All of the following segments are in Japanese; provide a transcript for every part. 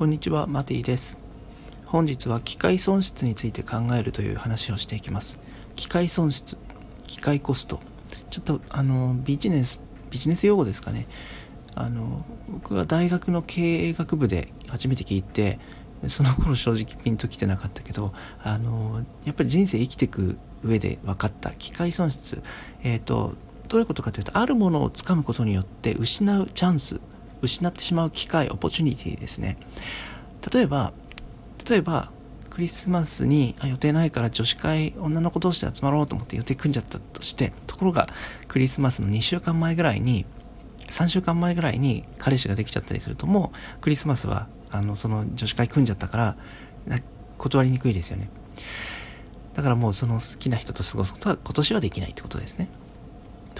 こんにちは、マティです。本日は機械損失について考えるという話をしていきます。機械損失、機械コスト。ちょっとあのビジネス、ビジネス用語ですかね。あの僕は大学の経営学部で初めて聞いて、その頃正直ピンときてなかったけど、あのやっぱり人生生きていく上で分かった機械損失。えっ、ー、と、どういうことかというと、あるものをつかむことによって失うチャンス失ってしまう機会オポチュニティですね。例えば例えばクリスマスにあ予定ないから女子会女の子同士で集まろうと思って予定組んじゃったとしてところがクリスマスの2週間前ぐらいに3週間前ぐらいに彼氏ができちゃったりするともうクリスマスはあのその女子会組んじゃったから断りにくいですよね。だからもうその好きな人と過ごすことは今年はできないってことですね。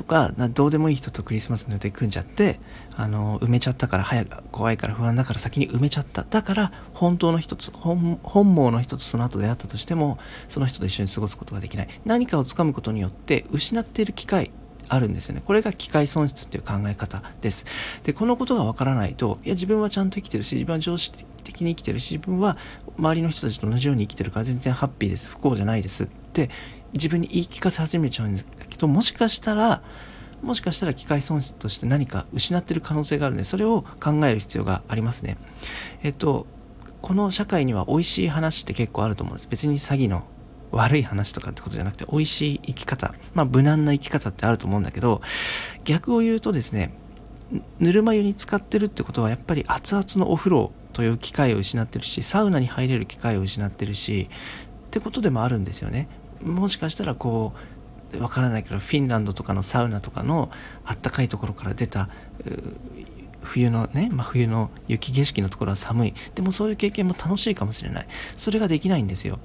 とかどうでもいい人とクリスマスの予定組んじゃってあの埋めちゃったから早く怖いから不安だから先に埋めちゃっただから本当の人と本望の人とその後出会ったとしてもその人と一緒に過ごすことができない何かをつかむことによって失っている機会あるんですよね。これが機械損失っていう考え方です。で、このことがわからないと、いや、自分はちゃんと生きてるし、自分は常識的に生きてるし、自分は周りの人たちと同じように生きてるから全然ハッピーです。不幸じゃないですって自分に言い聞かせ始めちゃうんだけど、もしかしたら、もしかしたら機械損失として何か失ってる可能性があるので、それを考える必要がありますね。えっと、この社会には美味しい話って結構あると思うんです。別に詐欺の悪い話とかってことじゃなくて、美味しい生き方、まあ無難な生き方ってあると思うんだけど、逆を言うとですね、ぬるま湯に使ってるってことはやっぱり熱々のお風呂という機会を失ってるし、サウナに入れる機会を失ってるし、ってことでもあるんですよね。もしかしたらこう、わからないけど、フィンランドとかのサウナとかのあったかいところから出た、冬のね、真冬の雪景色のところは寒い。でもそういう経験も楽しいかもしれない。それができないんですよ。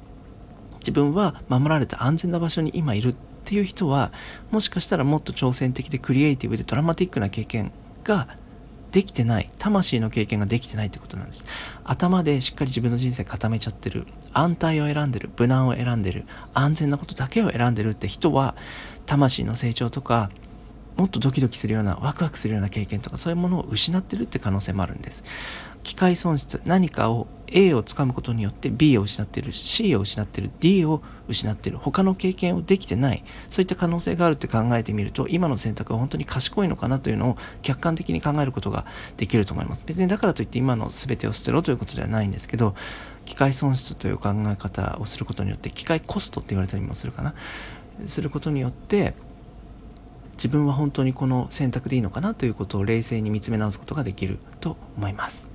自分は守られた安全な場所に今いるっていう人はもしかしたらもっと挑戦的でクリエイティブでドラマティックな経験ができてない魂の経験ができてないってことなんです。頭でしっかり自分の人生固めちゃってる安泰を選んでる無難を選んでる安全なことだけを選んでるって人は魂の成長とかもっとドキドキするようなワクワクするような経験とかそういうものを失ってるって可能性もあるんです。機械損失何かを A をつかむことによって B を失ってる C を失ってる D を失ってる。他の経験をできてない。そういった可能性があるって考えてみると今の選択は本当に賢いのかなというのを客観的に考えることができると思います。別にだからといって今の全てを捨てろということではないんですけど機械損失という考え方をすることによって機械コストって言われたりもするかな。することによって自分は本当にこの選択でいいのかなということを冷静に見つめ直すことができると思います。